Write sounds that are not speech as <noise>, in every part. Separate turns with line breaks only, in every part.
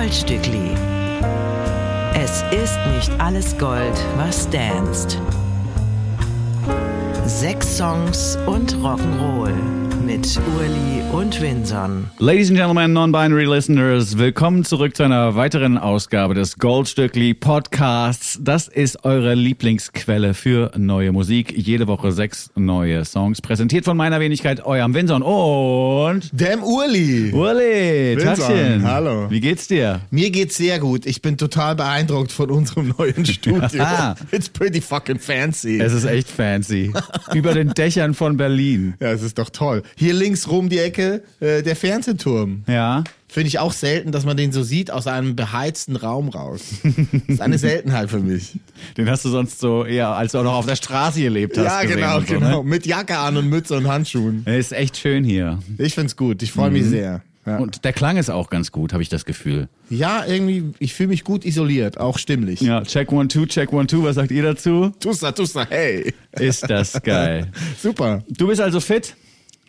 Goldstückli. Es ist nicht alles Gold, was danst. Sechs Songs und Rock'n'Roll mit Urli und Winson.
Ladies and Gentlemen, Non-Binary Listeners, willkommen zurück zu einer weiteren Ausgabe des Goldstückli Podcasts. Das ist eure Lieblingsquelle für neue Musik. Jede Woche sechs neue Songs, präsentiert von meiner Wenigkeit, eurem Winson und
Dem Urli.
Uli.
Winson,
Taschen.
hallo.
Wie geht's dir?
Mir geht's sehr gut. Ich bin total beeindruckt von unserem neuen Studio. It's pretty fucking fancy.
Es ist echt fancy. <laughs> Über den Dächern von Berlin.
ja, es ist doch toll. Hier links rum die Ecke, äh, der Fernsehturm.
Ja.
Finde ich auch selten, dass man den so sieht aus einem beheizten Raum raus. Das ist eine <laughs> Seltenheit für mich.
Den hast du sonst so eher, als du auch noch auf der Straße gelebt hast.
ja, genau,
so,
genau.
Ne?
Mit Jacke an und Mütze und Handschuhen.
Es ist echt schön hier.
Ich find's gut. Ich freue mich sehr. Ja.
Und der Klang ist auch ganz gut, habe ich das Gefühl.
ja, irgendwie, ich fühle mich gut isoliert, auch stimmlich.
Ja, check one, two, check one, two. Was sagt ihr dazu?
Tussa, tussa, hey.
Ist das geil. <laughs>
Super.
Du bist also fit?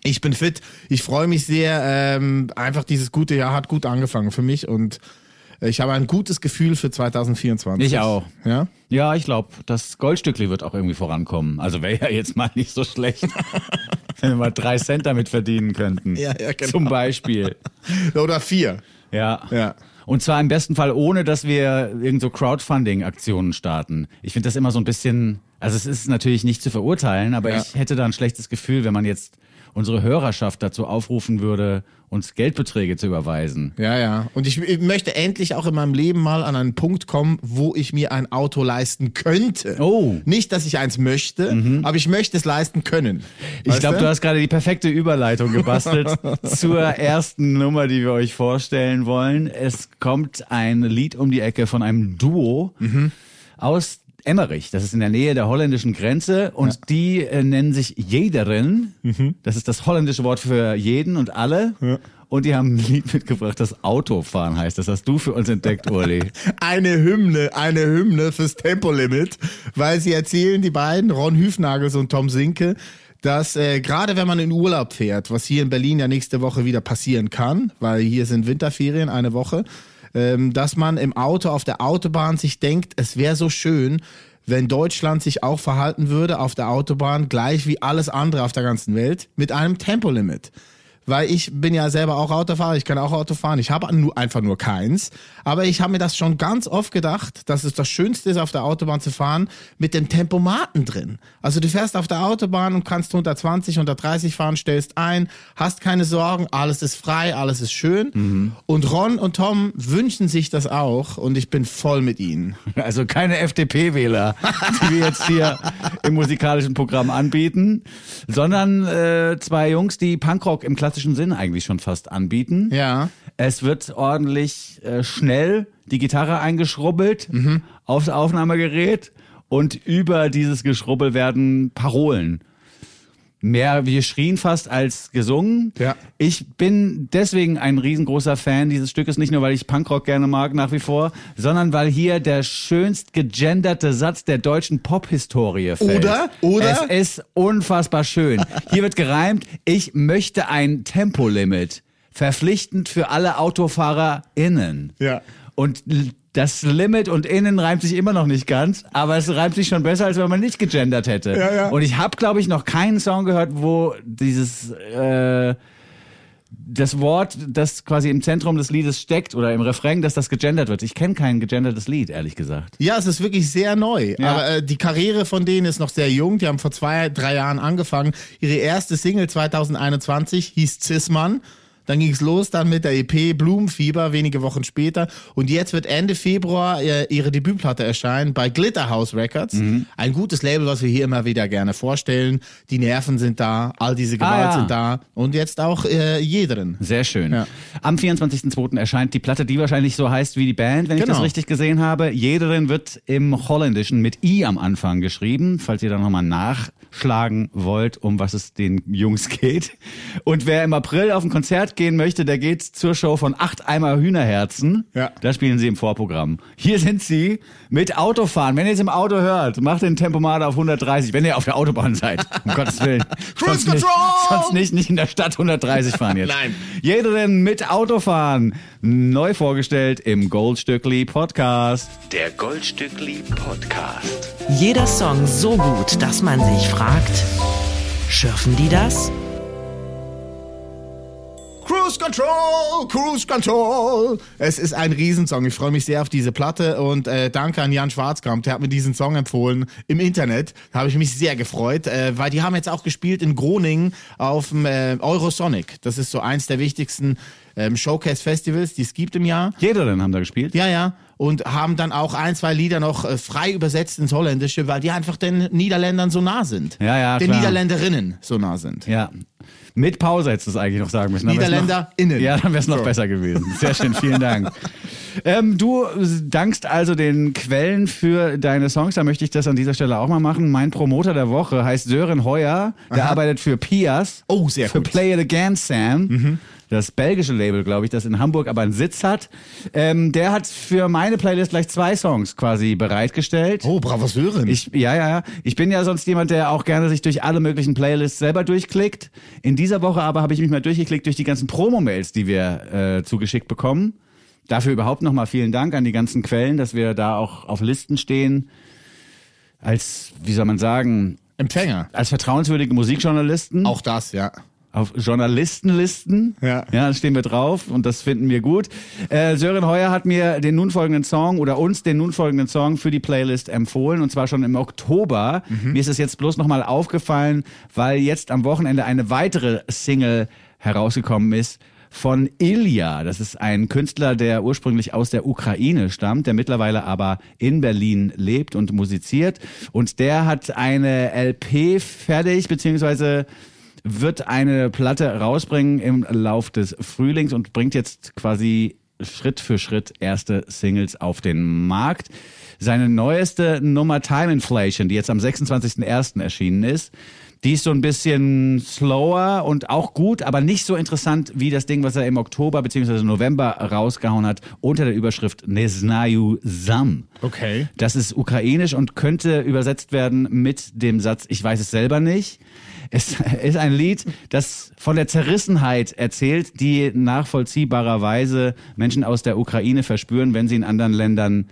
Ich bin fit. Ich freue mich sehr. Ähm, einfach dieses gute Jahr hat gut angefangen für mich und ich habe ein gutes Gefühl für 2024.
Ich auch.
Ja?
Ja, ich glaube, das Goldstückli wird auch irgendwie vorankommen. Also wäre ja jetzt mal nicht so schlecht, <laughs> wenn wir mal drei Cent damit verdienen könnten.
Ja, ja, genau.
Zum Beispiel.
Oder vier.
Ja.
Ja.
Und zwar im besten Fall ohne, dass wir irgend so Crowdfunding-Aktionen starten. Ich finde das immer so ein bisschen, also es ist natürlich nicht zu verurteilen, aber
Ja.
ich hätte da ein schlechtes Gefühl, wenn man jetzt unsere Hörerschaft dazu aufrufen würde, uns Geldbeträge zu überweisen.
Ja, ja. Und ich, ich möchte endlich auch in meinem Leben mal an einen Punkt kommen, wo ich mir ein Auto leisten könnte.
Oh.
Nicht, dass ich eins möchte, aber ich möchte es leisten können.
Ich glaube, du hast gerade die perfekte Überleitung gebastelt <laughs> zur ersten Nummer, die wir euch vorstellen wollen. Es kommt ein Lied um die Ecke von einem Duo aus Emmerich. Das ist in der Nähe der holländischen Grenze und die äh, nennen sich Jederen. Das ist das holländische Wort für jeden und alle. Und die haben ein Lied mitgebracht, das Autofahren heißt. Das hast du für uns entdeckt, Uli. <laughs>
eine Hymne, eine Hymne fürs Tempolimit, weil sie erzählen, die beiden, Ron Hüfnagels und Tom Sinke, dass äh, gerade wenn man in Urlaub fährt, was hier in Berlin ja nächste Woche wieder passieren kann, weil hier sind Winterferien eine Woche, ähm, dass man im Auto auf der Autobahn sich denkt, es wäre so schön, wenn Deutschland sich auch verhalten würde auf der Autobahn, gleich wie alles andere auf der ganzen Welt, mit einem Tempolimit weil ich bin ja selber auch Autofahrer, ich kann auch Auto fahren, ich habe nur, einfach nur keins, aber ich habe mir das schon ganz oft gedacht, dass es das Schönste ist, auf der Autobahn zu fahren mit dem Tempomaten drin. Also du fährst auf der Autobahn und kannst 120, 130 fahren, stellst ein, hast keine Sorgen, alles ist frei, alles ist schön und Ron und Tom wünschen sich das auch und ich bin voll mit ihnen. <laughs>
Also keine FDP-Wähler, die wir jetzt hier im musikalischen Programm anbieten, sondern äh, zwei Jungs, die Punkrock im klassischen Sinn eigentlich schon fast anbieten.
Ja.
Es wird ordentlich äh, schnell die Gitarre eingeschrubbelt aufs Aufnahmegerät und über dieses Geschrubbel werden Parolen. Mehr wir schrien fast als gesungen.
Ja.
Ich bin deswegen ein riesengroßer Fan dieses Stückes, nicht nur weil ich Punkrock gerne mag nach wie vor, sondern weil hier der schönst gegenderte Satz der deutschen Pophistorie fällt.
Oder? Oder?
Es ist unfassbar schön. Hier wird gereimt, ich möchte ein Tempolimit. Verpflichtend für alle AutofahrerInnen.
Ja.
Und das Limit und innen reimt sich immer noch nicht ganz, aber es reimt sich schon besser, als wenn man nicht gegendert hätte.
Ja, ja.
Und ich habe, glaube ich, noch keinen Song gehört, wo dieses äh, das Wort, das quasi im Zentrum des Liedes steckt oder im Refrain, dass das gegendert wird. Ich kenne kein gegendertes Lied, ehrlich gesagt.
Ja, es ist wirklich sehr neu.
Ja.
Aber äh, die Karriere von denen ist noch sehr jung. Die haben vor zwei, drei Jahren angefangen. Ihre erste Single 2021 hieß Zisman. Dann ging es los dann mit der EP Blumenfieber wenige Wochen später. Und jetzt wird Ende Februar äh, ihre Debütplatte erscheinen bei Glitterhouse Records.
Mhm.
Ein gutes Label, was wir hier immer wieder gerne vorstellen. Die Nerven sind da, all diese Gewalt
Ah, ja.
sind da. Und jetzt auch äh, jederen.
Sehr schön.
Ja.
Am 24.02. erscheint die Platte, die wahrscheinlich so heißt wie die Band, wenn ich
Genau.
das richtig gesehen habe. Jederin wird im Holländischen mit I am Anfang geschrieben, falls ihr da nochmal nachschlagen wollt, um was es den Jungs <laughs> geht. Und wer im April auf ein Konzert gehen möchte, der geht zur Show von Acht Eimer Hühnerherzen.
Ja.
Da spielen sie im Vorprogramm. Hier sind sie mit Autofahren. Wenn ihr es im Auto hört, macht den Tempomat auf 130, wenn ihr auf der Autobahn seid. Um <laughs> Gottes Willen.
Cruise
Sonst nicht,
Control!
sonst nicht, nicht in der Stadt 130 fahren jetzt.
Nein.
Jederin mit Autofahren. neu vorgestellt im Goldstückli Podcast.
Der Goldstückli Podcast.
Jeder Song so gut, dass man sich fragt, schürfen die das?
Cruise Control, Cruise Control. Es ist ein Riesensong. Ich freue mich sehr auf diese Platte und äh, danke an Jan Schwarzkamp. Der hat mir diesen Song empfohlen im Internet. Da habe ich mich sehr gefreut, äh, weil die haben jetzt auch gespielt in Groningen auf dem äh, Eurosonic. Das ist so eins der wichtigsten ähm, Showcase-Festivals, die es gibt im Jahr.
Jeder denn haben da gespielt?
Ja, ja. Und haben dann auch ein, zwei Lieder noch äh, frei übersetzt ins Holländische, weil die einfach den Niederländern so nah sind.
Ja, ja,
Den
klar.
Niederländerinnen so nah sind.
Ja. Mit Pause hättest du es eigentlich noch sagen müssen.
NiederländerInnen.
Ja, dann wäre es noch
So.
besser gewesen. Sehr schön, vielen Dank. ähm, du dankst also den Quellen für deine Songs. Da möchte ich das an dieser Stelle auch mal machen. Mein Promoter der Woche heißt Sören Heuer. Der arbeitet für Pias.
Oh, sehr
Für
gut. Mhm.
Play It Again Sam. Das belgische Label, glaube ich, das in Hamburg aber einen Sitz hat. Ähm, der hat für meine Playlist gleich zwei Songs quasi bereitgestellt.
Oh, bravo Sören.
Ich, ja, ja, ja. Ich bin ja sonst jemand, der auch gerne sich durch alle möglichen Playlists selber durchklickt. In dieser Woche aber habe ich mich mal durchgeklickt durch die ganzen Promo-Mails, die wir äh, zugeschickt bekommen. Dafür überhaupt nochmal vielen Dank an die ganzen Quellen, dass wir da auch auf Listen stehen. Als, wie soll man sagen,
Empfänger.
als vertrauenswürdige Musikjournalisten.
Auch das, ja.
Auf Journalistenlisten.
Ja.
Ja, da stehen wir drauf und das finden wir gut. Äh, Sören Heuer hat mir den nun folgenden Song oder uns den nun folgenden Song für die Playlist empfohlen und zwar schon im Oktober. Mir ist es jetzt bloß nochmal aufgefallen, weil jetzt am Wochenende eine weitere Single herausgekommen ist von Ilya. Das ist ein Künstler, der ursprünglich aus der Ukraine stammt, der mittlerweile aber in Berlin lebt und musiziert. Und der hat eine LP fertig, beziehungsweise wird eine Platte rausbringen im Lauf des Frühlings und bringt jetzt quasi Schritt für Schritt erste Singles auf den Markt. Seine neueste Nummer Time Inflation, die jetzt am 26.01. erschienen ist, die ist so ein bisschen slower und auch gut, aber nicht so interessant wie das Ding, was er im Oktober bzw. November rausgehauen hat, unter der Überschrift Neznaju Sam.
Okay.
Das ist ukrainisch und könnte übersetzt werden mit dem Satz, ich weiß es selber nicht. Es ist ein Lied, das von der Zerrissenheit erzählt, die nachvollziehbarerweise Menschen aus der Ukraine verspüren, wenn sie in anderen Ländern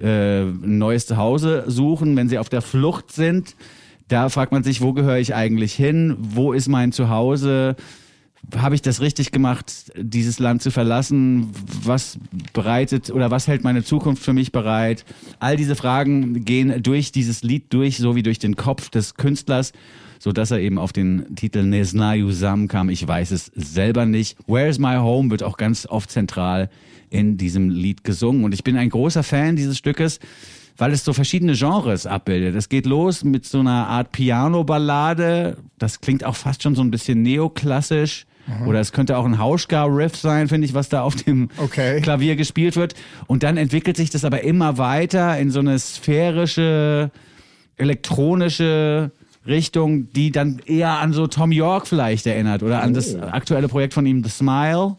äh, ein neues Zuhause suchen, wenn sie auf der Flucht sind. Da fragt man sich, wo gehöre ich eigentlich hin? Wo ist mein Zuhause? Habe ich das richtig gemacht, dieses Land zu verlassen? Was bereitet oder was hält meine Zukunft für mich bereit? All diese Fragen gehen durch dieses Lied durch, so wie durch den Kopf des Künstlers, so dass er eben auf den Titel Neznaju Sam kam. Ich weiß es selber nicht. Where's My Home wird auch ganz oft zentral in diesem Lied gesungen. Und ich bin ein großer Fan dieses Stückes, weil es so verschiedene Genres abbildet. Es geht los mit so einer Art Piano-Ballade. Das klingt auch fast schon so ein bisschen neoklassisch. Oder es könnte auch ein Hauschka-Riff sein, finde ich, was da auf dem
Okay.
Klavier gespielt wird. Und dann entwickelt sich das aber immer weiter in so eine sphärische, elektronische Richtung, die dann eher an so Tom York vielleicht erinnert oder an das aktuelle Projekt von ihm, The Smile.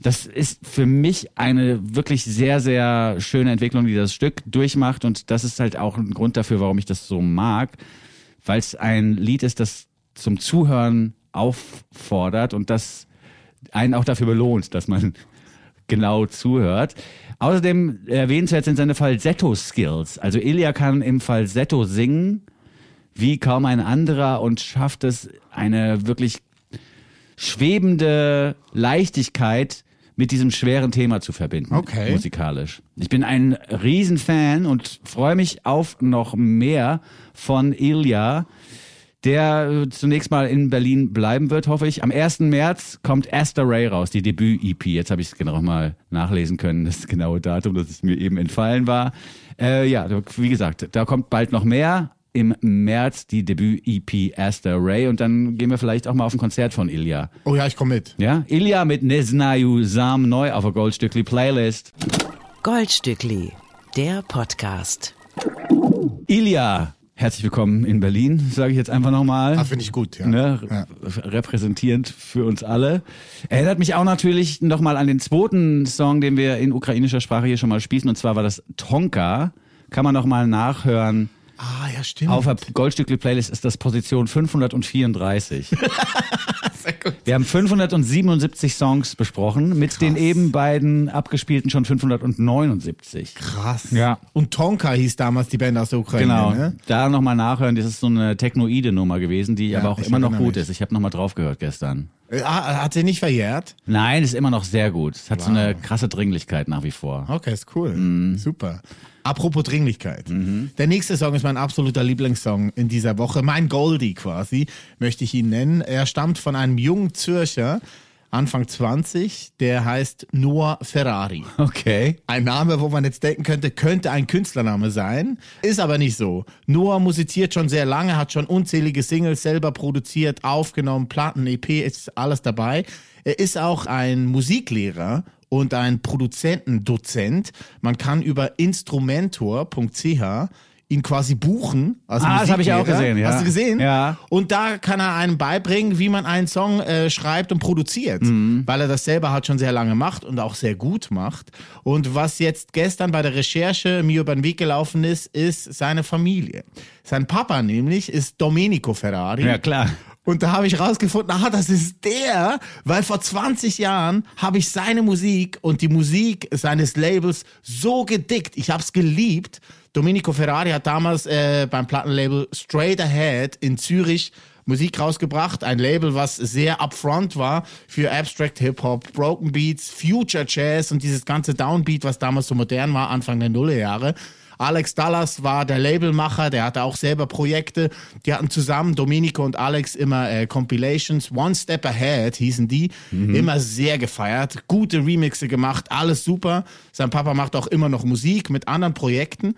Das ist für mich eine wirklich sehr, sehr schöne Entwicklung, die das Stück durchmacht. Und das ist halt auch ein Grund dafür, warum ich das so mag, weil es ein Lied ist, das zum Zuhören auffordert und das einen auch dafür belohnt, dass man <laughs> genau zuhört. Außerdem erwähnenswert sind seine Falsetto-Skills. Also Ilya kann im Falsetto singen wie kaum ein anderer und schafft es, eine wirklich schwebende Leichtigkeit mit diesem schweren Thema zu verbinden.
Okay.
Musikalisch. Ich bin ein Riesenfan und freue mich auf noch mehr von Ilya, der äh, zunächst mal in Berlin bleiben wird, hoffe ich. Am 1. März kommt Esther Ray raus, die Debüt-EP. Jetzt habe ich es genau mal nachlesen können, das genaue Datum, das es mir eben entfallen war. Äh, ja, wie gesagt, da kommt bald noch mehr. Im März die Debüt-EP Esther Ray und dann gehen wir vielleicht auch mal auf ein Konzert von Ilya.
Oh ja, ich komme mit.
Ja, Ilya mit Neznaju Sam neu auf der Goldstückli Playlist.
Goldstückli, der Podcast.
Ilya, herzlich willkommen in Berlin, sage ich jetzt einfach nochmal.
Ah, finde ich gut, ja.
Ne,
Ja.
repräsentierend für uns alle. Erinnert mich auch natürlich nochmal an den zweiten Song, den wir in ukrainischer Sprache hier schon mal spießen, und zwar war das Tonka. Kann man nochmal nachhören.
Ah, ja, stimmt.
Auf der Goldstückli Playlist ist das Position 534. <laughs>
Sehr
Wir haben 577 Songs besprochen, mit den eben beiden abgespielten schon 579.
Krass.
Ja.
Und Tonka hieß damals die Band aus der Ukraine.
Genau.
Ne?
Da nochmal nachhören, das ist so eine technoide Nummer gewesen, die aber auch immer noch gut
mich.
ist. Ich habe nochmal drauf gehört gestern.
Äh, ah, Hat sie nicht verjährt?
Nein, ist immer noch sehr gut. Es hat so eine krasse Dringlichkeit nach wie vor.
Okay, ist cool.
Mhm.
Super. Apropos Dringlichkeit. Der nächste Song ist mein absoluter Lieblingssong in dieser Woche. Mein Goldie quasi, möchte ich ihn nennen. Er stammt von einem jungen Zürcher, Anfang 20, der heißt Noah Ferrari.
Okay.
Ein Name, wo man jetzt denken könnte, könnte ein Künstlername sein, ist aber nicht so. Noah musiziert schon sehr lange, hat schon unzählige Singles selber produziert, aufgenommen, Platten, EP, ist alles dabei. Er ist auch ein Musiklehrer und ein Produzentendozent. Man kann über instrumentor.ch ihn quasi buchen. Als
Ah, das habe ich auch gesehen, ja.
Hast du gesehen?
Ja.
Und da kann er einem beibringen, wie man einen Song äh, schreibt und produziert,
Mhm.
weil er das selber halt schon sehr lange macht und auch sehr gut macht. Und was jetzt gestern bei der Recherche mir über den Weg gelaufen ist, ist seine Familie. Sein Papa nämlich ist Domenico Ferrari.
Ja, klar.
Und da habe ich rausgefunden, ah, das ist der, weil vor 20 Jahren habe ich seine Musik und die Musik seines Labels so gedickt. Ich habe es geliebt. Domenico Ferrari hat damals äh, beim Plattenlabel Straight Ahead in Zürich Musik rausgebracht. Ein Label, was sehr upfront war für Abstract Hip-Hop, Broken Beats, Future Jazz und dieses ganze Downbeat, was damals so modern war, Anfang der Nullerjahre. Alex Dallas war der Labelmacher, der hatte auch selber Projekte. Die hatten zusammen, Domenico und Alex, immer äh, Compilations. One Step Ahead hießen die. Immer sehr gefeiert. Gute Remixe gemacht, alles super. Sein Papa macht auch immer noch Musik mit anderen Projekten.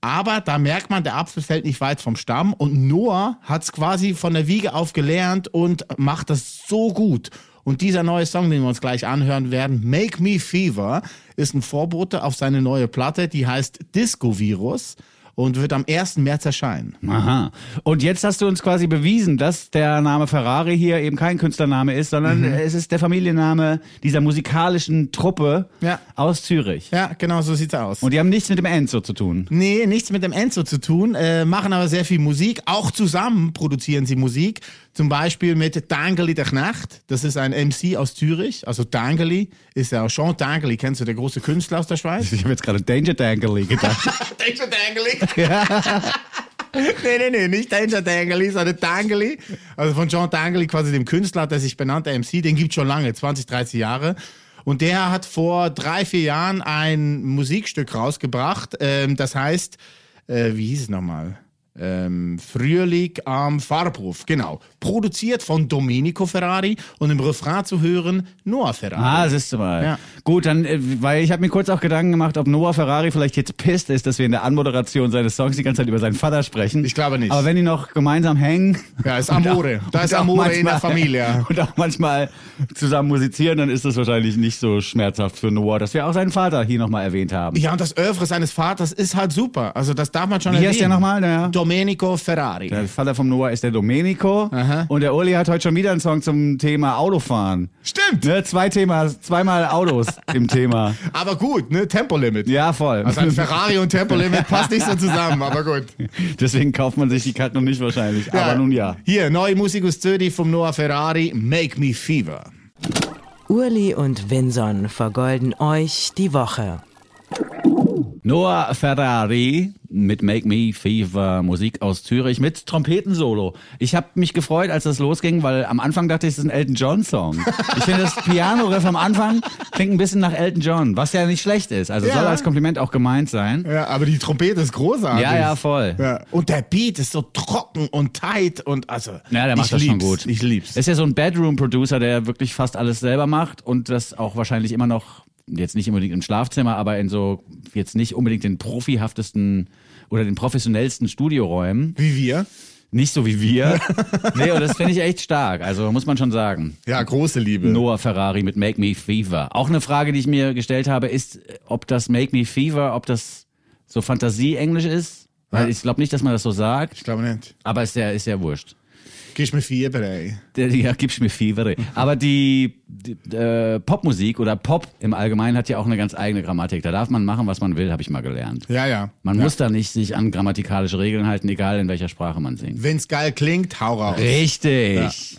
Aber da merkt man, der Apfel fällt nicht weit vom Stamm. Und Noah hat es quasi von der Wiege auf gelernt und macht das so gut. Und dieser neue Song, den wir uns gleich anhören werden, Make Me Fever, ist ein Vorbote auf seine neue Platte, die heißt Disco Virus und wird am 1. März erscheinen.
Aha. Und jetzt hast du uns quasi bewiesen, dass der Name Ferrari hier eben kein Künstlername ist, sondern
Mhm.
es ist der Familienname dieser musikalischen Truppe
Ja.
aus Zürich.
Ja, genau so sieht's aus.
Und die haben nichts mit dem Enzo zu tun.
Nee, nichts mit dem Enzo zu tun, äh, machen aber sehr viel Musik. Auch zusammen produzieren sie Musik. Zum Beispiel mit Dangeli der Knecht. Das ist ein MC aus Zürich. Also Dangeli ist ja Jean Dangeli. Kennst du, der große Künstler aus der Schweiz?
Ich habe jetzt gerade Danger Dangly gedacht. <laughs>
Danger Dangeli? <laughs> nee, nee, nee, nicht Danger Dangeli, sondern Dangeli. Also von Jean Dangeli, quasi dem Künstler, der sich benannt, der MC. Den gibt's schon lange, 20, 30 Jahre. Und der hat vor drei, vier Jahren ein Musikstück rausgebracht. Ähm, das heißt, äh, wie hieß es nochmal? Ähm, Frühling am Farbhof, genau. Produziert von Domenico Ferrari und im Refrain zu hören Noah Ferrari.
Ah, siehst du mal.
Ja.
Gut, dann, äh, weil ich habe mir kurz auch Gedanken gemacht, ob Noah Ferrari vielleicht jetzt pisst ist, dass wir in der Anmoderation seines Songs die ganze Zeit über seinen Vater sprechen.
Ich glaube nicht.
Aber wenn die noch gemeinsam hängen.
Ja, ist Amore. Da
und
ist
auch
Amore in der
manchmal-
Familie. <laughs>
Und auch manchmal zusammen musizieren, dann ist das wahrscheinlich nicht so schmerzhaft für Noah, dass wir auch seinen Vater hier nochmal erwähnt haben.
Ja, und das Oeuvre seines Vaters ist halt super. Also das darf man schon
Wie
erwähnen.
heißt der nochmal? Der,
Domenico Ferrari.
der Vater vom Noah ist der Domenico.
Aha.
Und der Uli hat heute schon wieder einen Song zum Thema Autofahren.
Stimmt.
Ne, zwei Thema, zweimal Autos <laughs> im Thema.
Aber gut, ne? Tempolimit.
Ja, voll.
Also ein Ferrari und Tempolimit passt nicht so <laughs> zusammen, aber gut.
Deswegen kauft man sich die Karten noch nicht wahrscheinlich. Aber nun ja.
Hier, neue Musik aus Zürich vom Noah Ferrari, Make Me Fever.
Urli und Vinson vergolden euch die Woche.
Noah Ferrari mit Make Me Fever, Musik aus Zürich mit Trompetensolo. Ich habe mich gefreut, als das losging, weil am Anfang dachte ich, es ist ein Elton John Song. Ich finde das Piano-Riff am Anfang klingt ein bisschen nach Elton John, was ja nicht schlecht ist. Also
Ja.
soll als Kompliment auch gemeint sein.
Ja, aber die Trompete ist großartig.
Ja, ja, voll.
Ja. Und der Beat ist so trocken und tight und also.
Ja, der macht das schon
lieb's.
gut.
Ich lieb's.
Ist ja so ein Bedroom-Producer, der wirklich fast alles selber macht und das auch wahrscheinlich immer noch, jetzt nicht unbedingt im Schlafzimmer, aber in so, jetzt nicht unbedingt den profihaftesten oder den professionellsten Studioräumen.
Wie wir.
Nicht so wie wir. <laughs> nee, und das finde ich echt stark. Also muss man schon sagen.
Ja, große Liebe.
Noah Ferrari mit Make Me Fever. Auch eine Frage, die ich mir gestellt habe, ist, ob das Make Me Fever, ob das so Fantasie-Englisch ist. Weil
Ja.
ich glaube nicht, dass man das so sagt.
Ich glaube nicht.
Aber ist ja, ist ja wurscht.
Gibst mir Fieber, ey.
Ja, gibst mir Fever. <laughs> Aber die, die äh, Popmusik oder Pop im Allgemeinen hat ja auch eine ganz eigene Grammatik. Da darf man machen, was man will, habe ich mal gelernt.
Ja, ja.
Man
ja.
muss da nicht sich an grammatikalische Regeln halten, egal in welcher Sprache man singt.
Wenn's geil klingt, hau raus.
Richtig.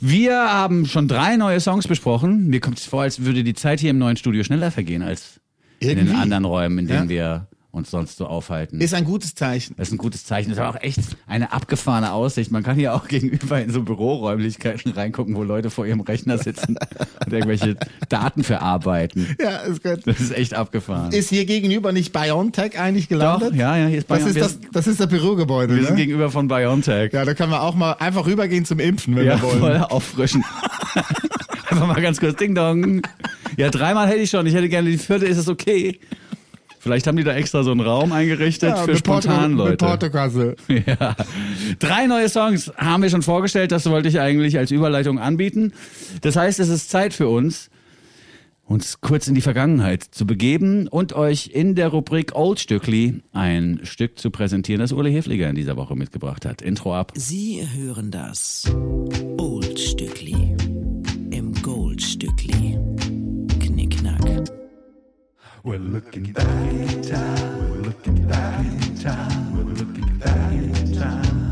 Wir haben schon drei neue Songs besprochen. Mir kommt es vor, als würde die Zeit hier im neuen Studio schneller vergehen als in den
Irgendwie.
anderen Räumen, in denen
Ja.
wir uns sonst so aufhalten.
Ist ein gutes Zeichen.
Das ist ein gutes Zeichen. Das ist aber auch echt eine abgefahrene Aussicht. Man kann hier auch <laughs> gegenüber in so Büroräumlichkeiten reingucken, wo Leute vor ihrem Rechner sitzen <laughs> und irgendwelche Daten verarbeiten.
Ja, ist gut.
Das ist echt abgefahren.
Ist hier gegenüber nicht BioNTech eigentlich
Doch,
gelandet?
ja, ja, hier ist
Das
Bion-
ist das, das ist das Bürogebäude,
wir sind
ne?
gegenüber von BioNTech.
Ja, da können wir auch mal einfach rübergehen zum Impfen, wenn
Ja,
wir wollen.
voll auffrischen. <laughs> Einfach mal ganz kurz Ding Dong. Ja, dreimal hätte ich schon. Ich hätte gerne die vierte, ist es okay? Vielleicht haben die da extra so einen Raum eingerichtet für
mit
spontan
Porto- Mit
Leute.
Portokasse. <laughs>
Ja. Drei neue Songs haben wir schon vorgestellt. Das wollte ich eigentlich als Überleitung anbieten. Das heißt, es ist Zeit für uns, uns kurz in die Vergangenheit zu begeben und euch in der Rubrik Old Stückli ein Stück zu präsentieren, das Ule Hefliger in dieser Woche mitgebracht hat. Intro ab.
Sie hören das Old Stückli im Gold Stückli.
We're looking back in time. We're looking back in time. We're looking back in time.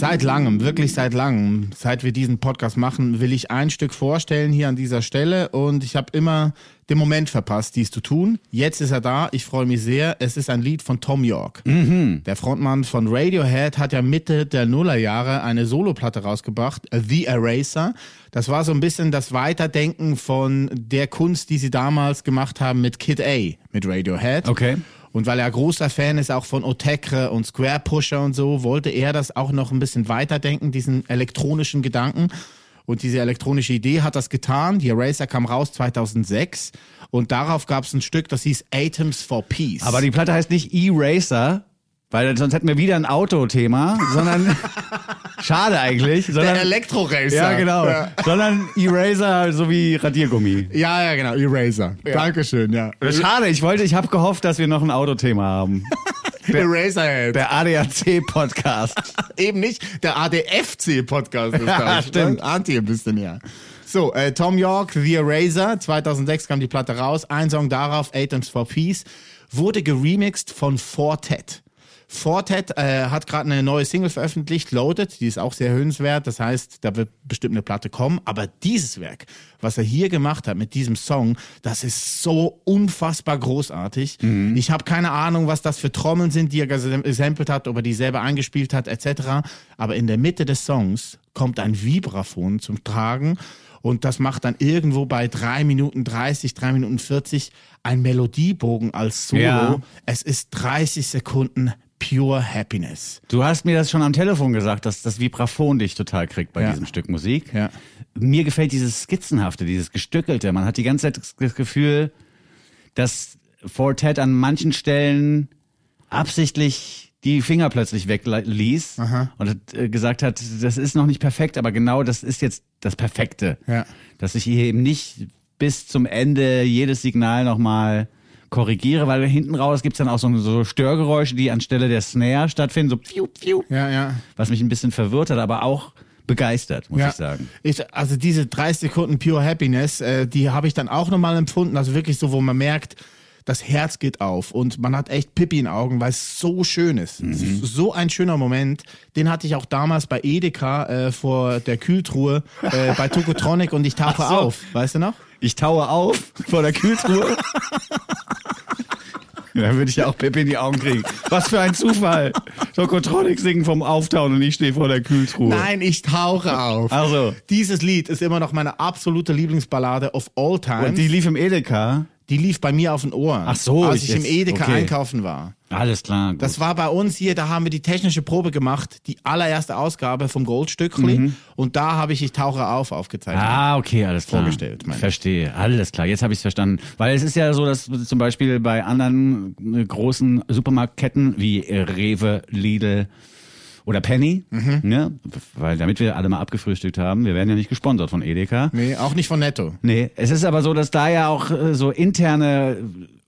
Seit langem, wirklich seit langem, seit wir diesen Podcast machen, will ich ein Stück vorstellen hier an dieser Stelle und ich habe immer den Moment verpasst, dies zu tun. Jetzt ist er da, ich freue mich sehr. Es ist ein Lied von Tom York. Der Frontmann von Radiohead hat ja Mitte der Nullerjahre eine Soloplatte rausgebracht, The Eraser. Das war so ein bisschen das Weiterdenken von der Kunst, die sie damals gemacht haben mit Kid A, mit Radiohead.
Okay.
Und weil er großer Fan ist auch von Otekre und Square Pusher und so, wollte er das auch noch ein bisschen weiterdenken, diesen elektronischen Gedanken. Und diese elektronische Idee hat das getan. Die Eraser kam raus 2006 und darauf gab es ein Stück, das hieß Atoms for Peace.
Aber die Platte heißt nicht E-Racer, weil sonst hätten wir wieder ein Autothema, sondern <laughs> schade eigentlich,
der
sondern
Elektroracer.
ja genau,
Ja.
sondern Eraser sowie Radiergummi.
ja, ja, genau, Eraser. Dankeschön, ja.
Schade, ich wollte, ich habe gehofft, dass wir noch ein Autothema haben.
Eraserhead. <laughs>
Der ADAC Podcast. <laughs>
Eben nicht der ADFC-Podcast ist
Ja, stimmt.
Ahnt ihr ein bisschen, ja. So, äh, Tom York, The Eraser, 2006 kam die Platte raus, ein Song darauf, Atoms for Peace, wurde geremixed von Fortet. Fortet äh, hat gerade eine neue Single veröffentlicht, Loaded, die ist auch sehr hörenswert, das heißt, da wird bestimmt eine Platte kommen, aber dieses Werk, was er hier gemacht hat mit diesem Song, das ist so unfassbar großartig. Ich habe keine Ahnung, was das für Trommeln sind, die er gesam- gesampelt hat, ob er die selber eingespielt hat, etc. Aber in der Mitte des Songs kommt ein Vibraphon zum Tragen und das macht dann irgendwo bei 3 Minuten 30, 3 Minuten 40 ein Melodiebogen als Solo.
Ja.
Es ist 30 Sekunden pure Happiness.
Du hast mir das schon am Telefon gesagt, dass das Vibraphon dich total kriegt bei
Ja.
diesem Stück Musik.
Ja.
Mir gefällt dieses Skizzenhafte, dieses Gestückelte. Man hat die ganze Zeit das- Gefühl, dass Fortet an manchen Stellen absichtlich die Finger plötzlich wegließ und äh, gesagt hat, das ist noch nicht perfekt, aber genau das ist jetzt das Perfekte.
Ja.
Dass ich hier eben nicht bis zum Ende jedes Signal nochmal korrigiere, weil hinten raus gibt's dann auch so, so Störgeräusche, die anstelle der Snare stattfinden, so pfiuh, pfiuh,
Ja, ja.
was mich ein bisschen verwirrt hat, aber auch begeistert, muss
ja.
ich sagen.
Ich, also diese 30 Sekunden Pure Happiness, äh, die habe ich dann auch nochmal empfunden. Also wirklich so, wo man merkt, das Herz geht auf und man hat echt Pippi in den Augen, weil es so schön ist. Ist So ein schöner Moment. Den hatte ich auch damals bei Edeka äh, vor der Kühltruhe äh, bei Tokotronic und ich tauche
so.
auf. Weißt du noch?
Ich taue auf vor der Kühltruhe. <laughs> Dann würde ich ja auch Pippi in die Augen kriegen. Was für ein Zufall. Tokotronic singen vom Auftauen und ich stehe vor der Kühltruhe.
Nein, ich tauche auf.
Ach so.
Dieses Lied ist immer noch meine absolute Lieblingsballade of all time.
Und die lief im Edeka.
Die lief bei mir auf den Ohren.
Ach so,
Als
ich
ich im
jetzt-
Edeka
okay.
einkaufen war.
Alles klar. Gut.
Das war bei uns hier, da haben wir die technische Probe gemacht, die allererste Ausgabe vom Goldstückli. Und da habe ich Ich tauche auf aufgezeichnet.
Ah, okay, alles klar.
Vorgestellt, meine ich.
Verstehe, alles klar. Jetzt habe ich es verstanden. Weil es ist ja so, dass zum Beispiel bei anderen äh, großen Supermarktketten wie äh, Rewe, Lidl oder Penny,
Mhm.
ne? weil damit wir alle mal abgefrühstückt haben, wir werden ja nicht gesponsert von Edeka.
Nee, auch nicht von Netto.
Nee, es ist aber so, dass da ja auch äh, so interne,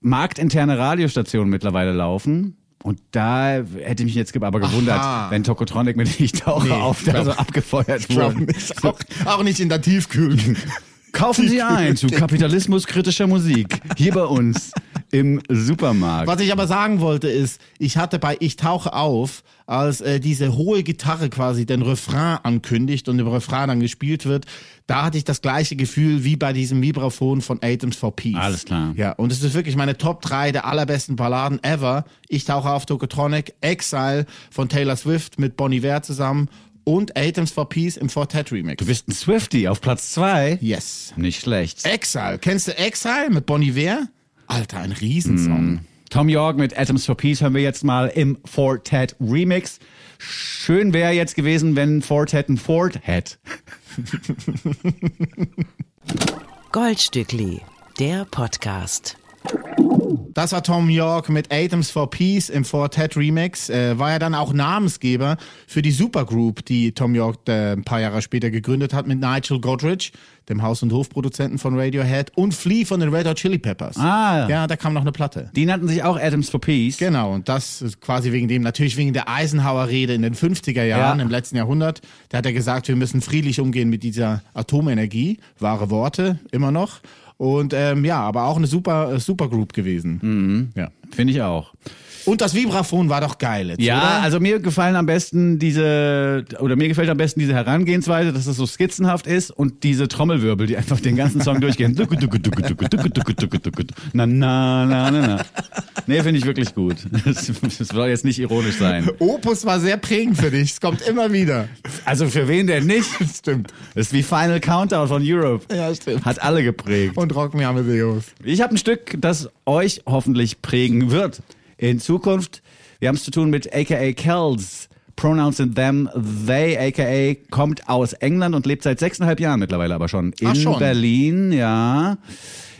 marktinterne Radiostationen mittlerweile laufen. Und da hätte mich jetzt aber gewundert,
Aha.
wenn Tokotronic mit Ich tauche
Nee,
auf da
glaub-
so abgefeuert
Ich
wurde.
nicht. Auch, auch nicht in der Tiefkühl. <laughs>
Kaufen Sie ein zu kapitalismuskritischer Musik. Hier bei uns im Supermarkt.
Was ich aber sagen wollte ist, ich hatte bei Ich tauche auf, als äh, diese hohe Gitarre quasi den Refrain ankündigt und im Refrain dann gespielt wird, da hatte ich das gleiche Gefühl wie bei diesem Vibraphon von Atoms for Peace.
Alles klar.
Ja, und es ist wirklich meine Top 3 der allerbesten Balladen ever. Ich tauche auf Tokotronic, Exile von Taylor Swift mit Bon Iver zusammen und Atoms for Peace im Fortet Remix.
Du bist ein Swifty auf Platz zwei.
yes.
Nicht schlecht.
Exile. Kennst du Exile mit Bon Iver? Alter, ein Riesensong.
Tom York mit Atoms for Peace hören wir jetzt mal im Fortet Remix. Schön wäre jetzt gewesen, wenn Fortet ein Ford hätte. <laughs>
Goldstückli, der Podcast.
Das war Tom York mit Atoms for Peace im Fortet Remix. Äh, war ja dann auch Namensgeber für die Supergroup, die Tom York äh, ein paar Jahre später gegründet hat mit Nigel Godrich, dem Haus- und Hofproduzenten von Radiohead und Flea von den Red Hot Chili Peppers.
Ah.
Ja, da kam noch eine Platte.
Die nannten sich auch Atoms for Peace.
Genau, und das ist quasi wegen dem, natürlich wegen der Eisenhower-Rede in den 50er Jahren,
Ja.
im letzten Jahrhundert. Da hat er gesagt, wir müssen friedlich umgehen mit dieser Atomenergie. Wahre Worte, immer noch. Und ähm, ja, aber auch eine super äh, Supergroup gewesen.
Mhm.
Ja.
Finde ich auch.
Und das Vibraphon war doch geil jetzt,
Ja,
oder?
also mir gefallen am besten diese, oder mir gefällt am besten diese Herangehensweise, dass es so skizzenhaft ist und diese Trommelwirbel, die einfach den ganzen Song durchgehen. Na, na, na, na, na. Nee, finde ich wirklich gut. Das, das soll jetzt nicht ironisch sein.
Opus war sehr prägend für dich. Es kommt immer wieder.
Also für wen denn nicht? <laughs>
Stimmt.
Das ist wie Final Countdown von Europe.
Ja, stimmt.
Hat alle geprägt.
Und Rock Me Amadeus.
Ich habe ein Stück, das euch hoffentlich prägen wird in Zukunft. Wir haben es zu tun mit aka Kells. Pronouns in them, they, aka, kommt aus England und lebt seit sechseinhalb Jahren mittlerweile aber schon in
schon.
Berlin, ja.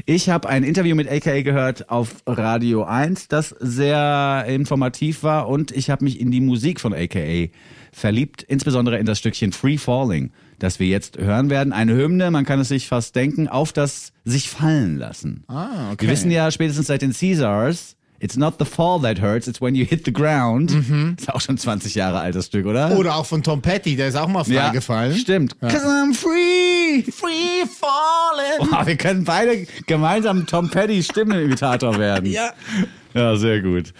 Ich habe ein Interview mit aka gehört auf Radio 1, das sehr informativ war und ich habe mich in die Musik von aka verliebt, insbesondere in das Stückchen Free Falling, das wir jetzt hören werden. Eine Hymne, man kann es sich fast denken, auf das sich fallen lassen.
Ah, okay.
Wir wissen ja spätestens seit den Caesars, it's not the fall that hurts, it's when you hit the ground. Ist auch schon 20 Jahre altes Stück, oder?
Oder auch von Tom Petty, der ist auch mal
ja,
freigefallen.
Stimmt. Cause I'm free.
Free falling.
Boah, wir können beide gemeinsam Tom Petty Stimmenimitator werden.
Ja.
Ja, sehr gut.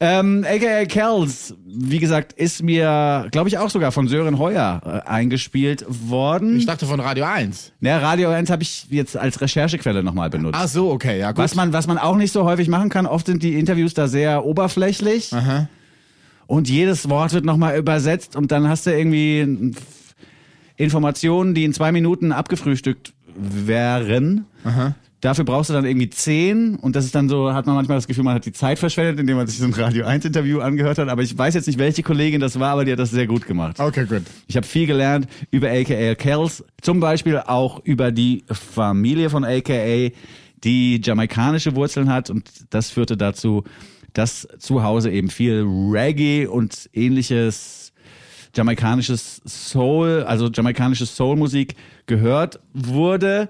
Ähm, AKA Kells, wie gesagt, ist mir, glaube ich, auch sogar von Sören Heuer äh, eingespielt worden.
Ich dachte von Radio 1.
Ja, Radio 1 habe ich jetzt als Recherchequelle nochmal benutzt.
Ach so, okay, ja gut.
Was man, was man auch nicht so häufig machen kann, oft sind die Interviews da sehr oberflächlich. Und jedes Wort wird nochmal übersetzt und dann hast du irgendwie Informationen, die in zwei Minuten abgefrühstückt wären. Dafür brauchst du dann irgendwie zehn und das ist dann so, hat man manchmal das Gefühl, man hat die Zeit verschwendet, indem man sich so ein Radio 1 Interview angehört hat. Aber ich weiß jetzt nicht, welche Kollegin das war, aber die hat das sehr gut gemacht.
Okay, gut.
Ich habe viel gelernt über AKA Kells, zum Beispiel auch über die Familie von AKA, die jamaikanische Wurzeln hat und das führte dazu, dass zu Hause eben viel Reggae und ähnliches jamaikanisches Soul, also jamaikanische Soulmusik gehört wurde.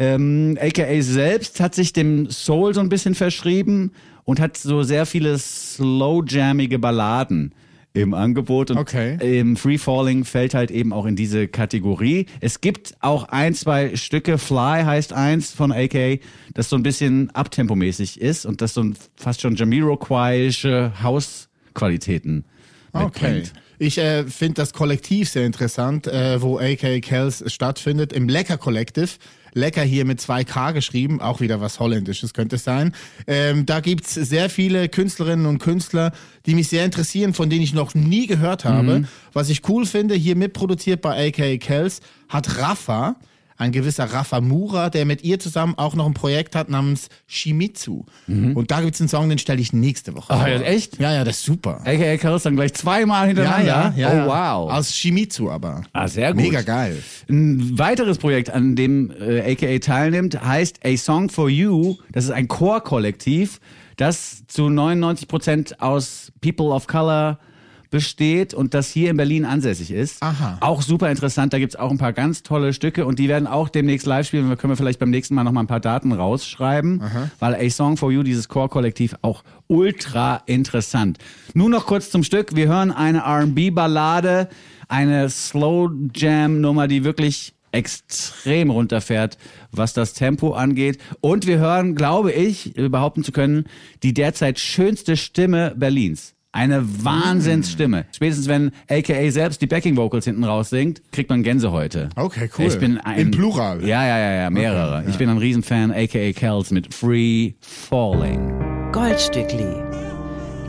Ähm, AKA selbst hat sich dem Soul so ein bisschen verschrieben und hat so sehr viele slow-jammige Balladen im Angebot. Und
Okay.
im Free Falling fällt halt eben auch in diese Kategorie. Es gibt auch ein, zwei Stücke, Fly heißt eins von AK, das so ein bisschen abtempomäßig ist und das so ein fast schon Jamiroquai-ische Hausqualitäten
Okay.
mitbringt.
Ich äh, finde das Kollektiv sehr interessant, äh, wo AK Kells stattfindet, im Lecker Collective. Lecker hier mit 2K geschrieben, auch wieder was Holländisches könnte es sein. Ähm, da gibt's sehr viele Künstlerinnen und Künstler, die mich sehr interessieren, von denen ich noch nie gehört habe. Was ich cool finde, hier mitproduziert bei AK Kells, hat Rafa, ein gewisser Rafa Mura, der mit ihr zusammen auch noch ein Projekt hat namens Shimizu. Und da gibt's einen Song, den stelle ich nächste Woche. Vor.
ja, echt?
Ja, ja, das ist super.
AKA Kells dann gleich zweimal hintereinander. oh, wow.
Aus Shimizu aber.
Ah, sehr gut.
Mega geil.
Ein weiteres Projekt, an dem äh, AKA teilnimmt, heißt A Song for You. Das ist ein Chorkollektiv, das zu 99 Prozent aus People of Color besteht und das hier in Berlin ansässig ist.
Aha.
Auch super interessant. Da gibt's auch ein paar ganz tolle Stücke und die werden auch demnächst live spielen. Da können wir vielleicht beim nächsten Mal noch mal ein paar Daten rausschreiben, weil A Song for You, dieses Chorkollektiv, auch ultra interessant. Nun noch kurz zum Stück. Wir hören eine R&B-Ballade, eine Slow Jam Nummer, die wirklich extrem runterfährt, was das Tempo angeht. Und wir hören, glaube ich, behaupten zu können, die derzeit schönste Stimme Berlins. Eine Wahnsinnsstimme. Spätestens wenn AKA selbst die Backing Vocals hinten raus singt, kriegt man Gänsehäute.
Okay, cool.
Ich bin ein,
Im Plural.
Ja, ja, ja, ja, mehrere. Ich bin ein Riesenfan, AKA Kells mit Free Falling.
Goldstückli.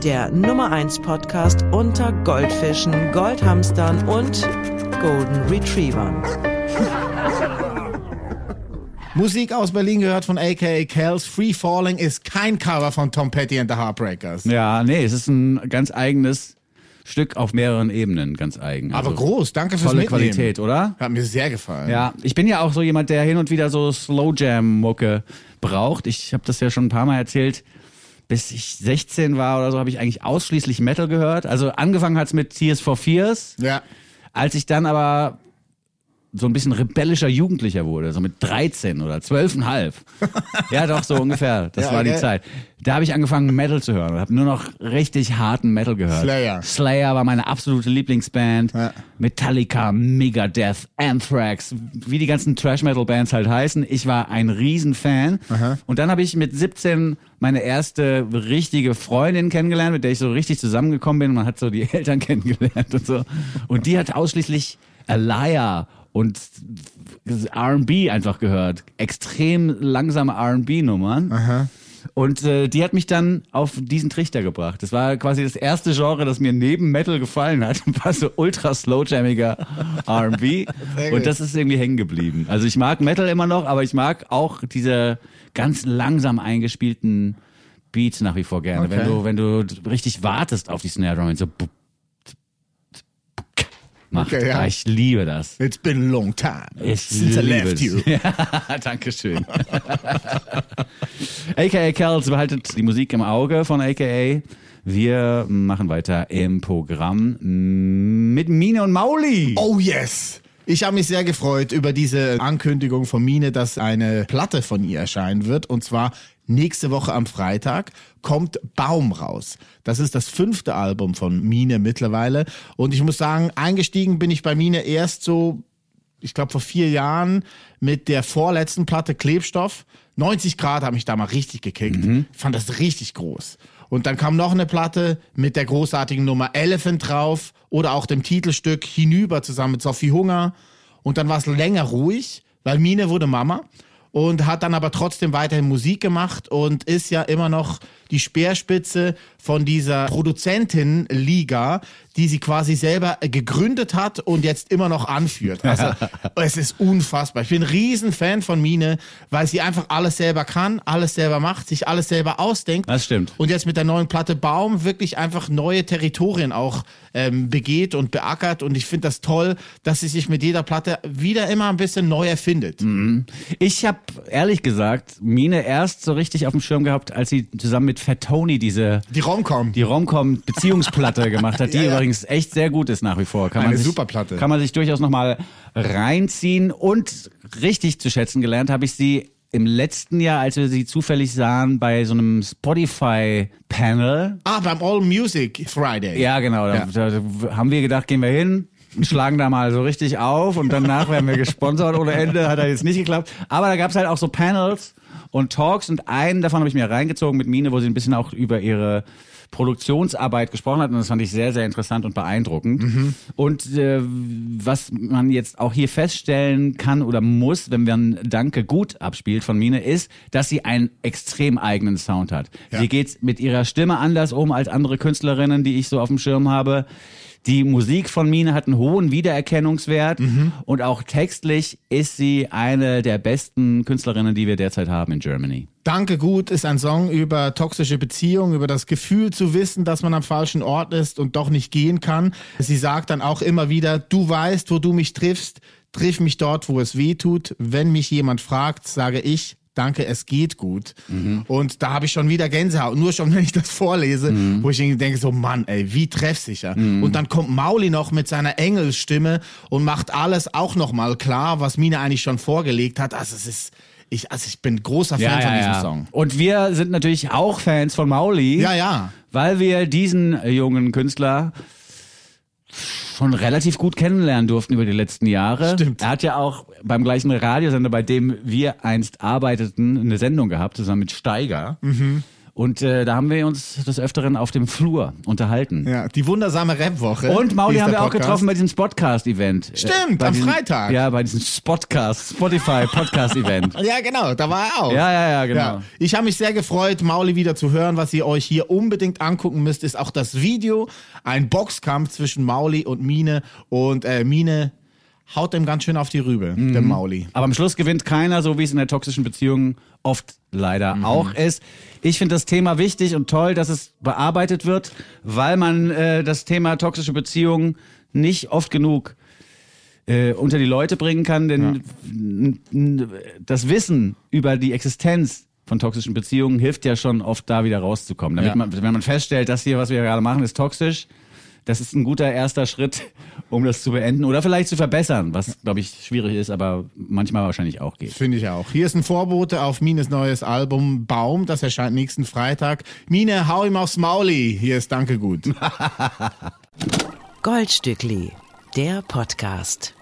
Der Nummer 1 Podcast unter Goldfischen, Goldhamstern und Golden Retrievern. <laughs>
Musik aus Berlin gehört von AKA Kells. Free Falling ist kein Cover von Tom Petty and the Heartbreakers.
Ja, nee, es ist ein ganz eigenes Stück auf mehreren Ebenen, ganz eigen.
Aber
Also
groß, danke fürs
Tolle
Mitnehmen.
Qualität, oder?
Hat mir sehr gefallen.
Ja, ich bin ja auch so jemand, der hin und wieder so Slow Jam Mucke braucht. Ich habe das ja schon ein paar Mal erzählt. Bis ich 16 war oder so, habe ich eigentlich ausschließlich Metal gehört. Also angefangen hat's mit Tears for Fears.
Ja.
Als ich dann aber so ein bisschen rebellischer Jugendlicher wurde, so mit 13 oder 12,5. <laughs> ja, doch, so ungefähr. Das
Ja,
war die
okay.
Zeit. Da habe ich angefangen, Metal zu hören und habe nur noch richtig harten Metal gehört.
Slayer.
Slayer war meine absolute Lieblingsband.
Ja.
Metallica, Megadeth, Anthrax, wie die ganzen Trash-Metal-Bands halt heißen. Ich war ein Riesenfan. Und dann habe ich mit 17 meine erste richtige Freundin kennengelernt, mit der ich so richtig zusammengekommen bin. Und man hat so die <laughs> Eltern kennengelernt und so. Und die hat ausschließlich Alaya und R&B einfach gehört. Extrem langsame R&B-Nummern. Und äh, die hat mich dann auf diesen Trichter gebracht. Das war quasi das erste Genre, das mir neben Metal gefallen hat. War so ultra slowjammiger R&B. <laughs> Und das ist irgendwie hängen geblieben. Also ich mag Metal immer noch, aber ich mag auch diese ganz langsam eingespielten Beats nach wie vor gerne.
Okay.
Wenn du wenn du richtig wartest auf die Snare Drum so bup, macht.
Okay, ja.
Ah, Ich liebe das.
It's been a long time
Ich
since I left you. <laughs>
Ja, Dankeschön. <laughs> AKA Kells behaltet die Musik im Auge von AKA. Wir machen weiter im Programm mit Mine und Mauli.
Oh yes! Ich habe mich sehr gefreut über diese Ankündigung von Mine, dass eine Platte von ihr erscheinen wird. Und zwar nächste Woche am Freitag kommt Baum raus. Das ist das fünfte Album von Mine mittlerweile. Und ich muss sagen, eingestiegen bin ich bei Mine erst so ich glaube vor vier Jahren mit der vorletzten Platte Klebstoff. 90 Grad hat mich da mal richtig gekickt. Fand das richtig groß. Und dann kam noch eine Platte mit der großartigen Nummer Elephant drauf oder auch dem Titelstück Hinüber zusammen mit Sophie Hunger. Und dann war es länger ruhig, weil Mine wurde Mama und hat dann aber trotzdem weiterhin Musik gemacht und ist ja immer noch die Speerspitze von dieser Produzentin-Liga, die sie quasi selber gegründet hat und jetzt immer noch anführt. Also <laughs> es ist unfassbar. Ich bin ein Riesenfan von Mine, weil sie einfach alles selber kann, alles selber macht, sich alles selber ausdenkt.
Das stimmt.
Und jetzt mit der neuen Platte Baum wirklich einfach neue Territorien auch ähm, begeht und beackert. Und ich finde das toll, dass sie sich mit jeder Platte wieder immer ein bisschen neu erfindet.
Ich habe ehrlich gesagt Mine erst so richtig auf dem Schirm gehabt, als sie zusammen mit Fat Tony diese
Die Romcom.
die Romcom Beziehungsplatte gemacht hat, <laughs> die
Ja, ja.
übrigens echt sehr gut ist nach wie vor. Kann
Eine
man sich,
super Platte.
Kann man sich durchaus nochmal reinziehen und richtig zu schätzen gelernt habe ich sie im letzten Jahr, als wir sie zufällig sahen bei so einem Spotify Panel.
Ah, beim All Music Friday.
Ja, genau. Da,
Ja.
da haben wir gedacht, gehen wir hin und schlagen da mal so richtig auf und danach werden wir gesponsert ohne Ende. Hat er jetzt nicht geklappt. Aber da gab es halt auch so Panels und Talks und einen davon habe ich mir reingezogen mit Mine, wo sie ein bisschen auch über ihre Produktionsarbeit gesprochen hat und das fand ich sehr, sehr interessant und beeindruckend. Und äh, was man jetzt auch hier feststellen kann oder muss, wenn man Danke gut abspielt von Mine, ist, dass sie einen extrem eigenen Sound hat.
Ja.
Sie geht mit ihrer Stimme anders um als andere Künstlerinnen, die ich so auf dem Schirm habe. Die Musik von Mine hat einen hohen Wiedererkennungswert und auch textlich ist sie eine der besten Künstlerinnen, die wir derzeit haben in Germany.
Danke gut ist ein Song über toxische Beziehungen, über das Gefühl zu wissen, dass man am falschen Ort ist und doch nicht gehen kann. Sie sagt dann auch immer wieder, du weißt, wo du mich triffst, triff mich dort, wo es weh tut. Wenn mich jemand fragt, sage ich, danke, es geht gut. Und da habe ich schon wieder Gänsehaut, nur schon, <laughs> wenn ich das vorlese, wo ich denke, so Mann, ey, wie treffsicher. Und dann kommt Mauli noch mit seiner Engelsstimme und macht alles auch nochmal klar, was Mina eigentlich schon vorgelegt hat. Also es ist, ich, also ich bin großer Fan von diesem Song.
Und wir sind natürlich auch Fans von Mauli.
Ja, ja.
Weil wir diesen jungen Künstler schon relativ gut kennenlernen durften über die letzten Jahre.
Stimmt.
Er hat ja auch beim gleichen Radiosender, bei dem wir einst arbeiteten, eine Sendung gehabt, zusammen mit Steiger.
Mhm.
Und äh, da haben wir uns des Öfteren auf dem Flur unterhalten.
Ja, die wundersame Rap-Woche.
Und Mauli haben wir auch getroffen bei diesem Spotcast-Event.
Stimmt,
bei
am
diesem,
Freitag.
Ja, bei diesem Spotcast, Spotify Podcast-Event. <laughs>
Ja, genau, da war er auch.
Ja, ja, ja, genau.
Ja, ich habe mich sehr gefreut, Mauli wieder zu hören. Was ihr euch hier unbedingt angucken müsst, ist auch das Video. Ein Boxkampf zwischen Mauli und Mine. Und äh, Mine haut dem ganz schön auf die Rübe,
Mhm.
der Mauli.
Aber am Schluss gewinnt keiner, so wie es in der toxischen Beziehung oft leider
Mhm.
auch ist. Ich finde das Thema wichtig und toll, dass es bearbeitet wird, weil man äh, das Thema toxische Beziehungen nicht oft genug äh, unter die Leute bringen kann, denn n- das Wissen über die Existenz von toxischen Beziehungen hilft ja schon oft da wieder rauszukommen. Damit
Ja.
man, wenn man feststellt, das hier, was wir gerade machen, ist toxisch, das ist ein guter erster Schritt, <laughs> um das zu beenden oder vielleicht zu verbessern, was, glaube ich, schwierig ist, aber manchmal wahrscheinlich auch geht.
Finde ich auch. Hier ist ein Vorbote auf Mines neues Album Baum. Das erscheint nächsten Freitag. Mine, hau ihm aufs Mauli. Hier ist Danke gut. <laughs>
Goldstückli, der Podcast.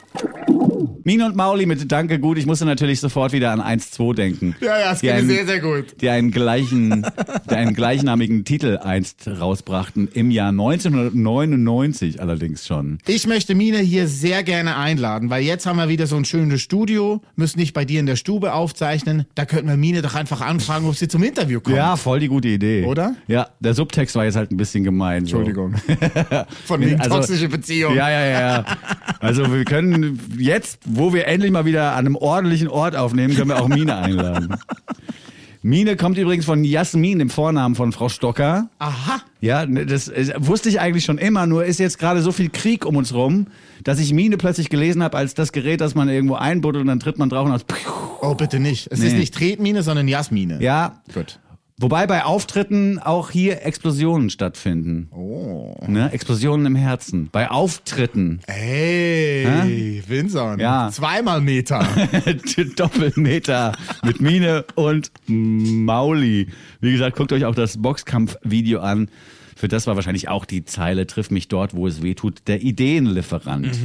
Mine und Mauli mit Danke gut. Ich musste natürlich sofort wieder an 1-2 denken.
Ja, ja, es
Die
geht mir
einen-
sehr, sehr gut.
Die einen gleichen, die einen gleichnamigen Titel einst rausbrachten. Im Jahr 1999 allerdings schon.
Ich möchte Mine hier sehr gerne einladen, weil jetzt haben wir wieder so ein schönes Studio, müssen nicht bei dir in der Stube aufzeichnen. Da könnten wir Mine doch einfach anfragen, ob sie zum Interview kommt.
Ja, voll die gute Idee.
Oder?
Ja, der Subtext war jetzt halt ein bisschen gemein. So.
Entschuldigung. <laughs> Von wegen
Also-
toxische Beziehung.
Ja, ja, ja, ja. Also wir können jetzt, wo wir endlich mal wieder an einem ordentlichen Ort aufnehmen, können wir auch Mine einladen. Mine kommt übrigens von Jasmin, dem Vornamen von Frau Stocker.
Aha.
Ja, ne, das äh, wusste ich eigentlich schon immer, nur ist jetzt gerade so viel Krieg um uns rum, dass ich Mine plötzlich gelesen habe als das Gerät, das man irgendwo einbuddelt und dann tritt man drauf und aus.
Oh, bitte nicht. Es
Nee.
ist nicht Tretmine, sondern Jasmine.
Ja,
Gut.
Wobei bei Auftritten auch hier Explosionen stattfinden.
Oh.
Ne? Explosionen im Herzen. Bei Auftritten.
Hey, Vincent.
Ja.
Zweimal Meter. <laughs>
Doppelmeter mit Mine und Mauli. Wie gesagt, guckt euch auch das Boxkampf-Video an. Für das war wahrscheinlich auch die Zeile, triff mich dort, wo es weh tut, der Ideenlieferant.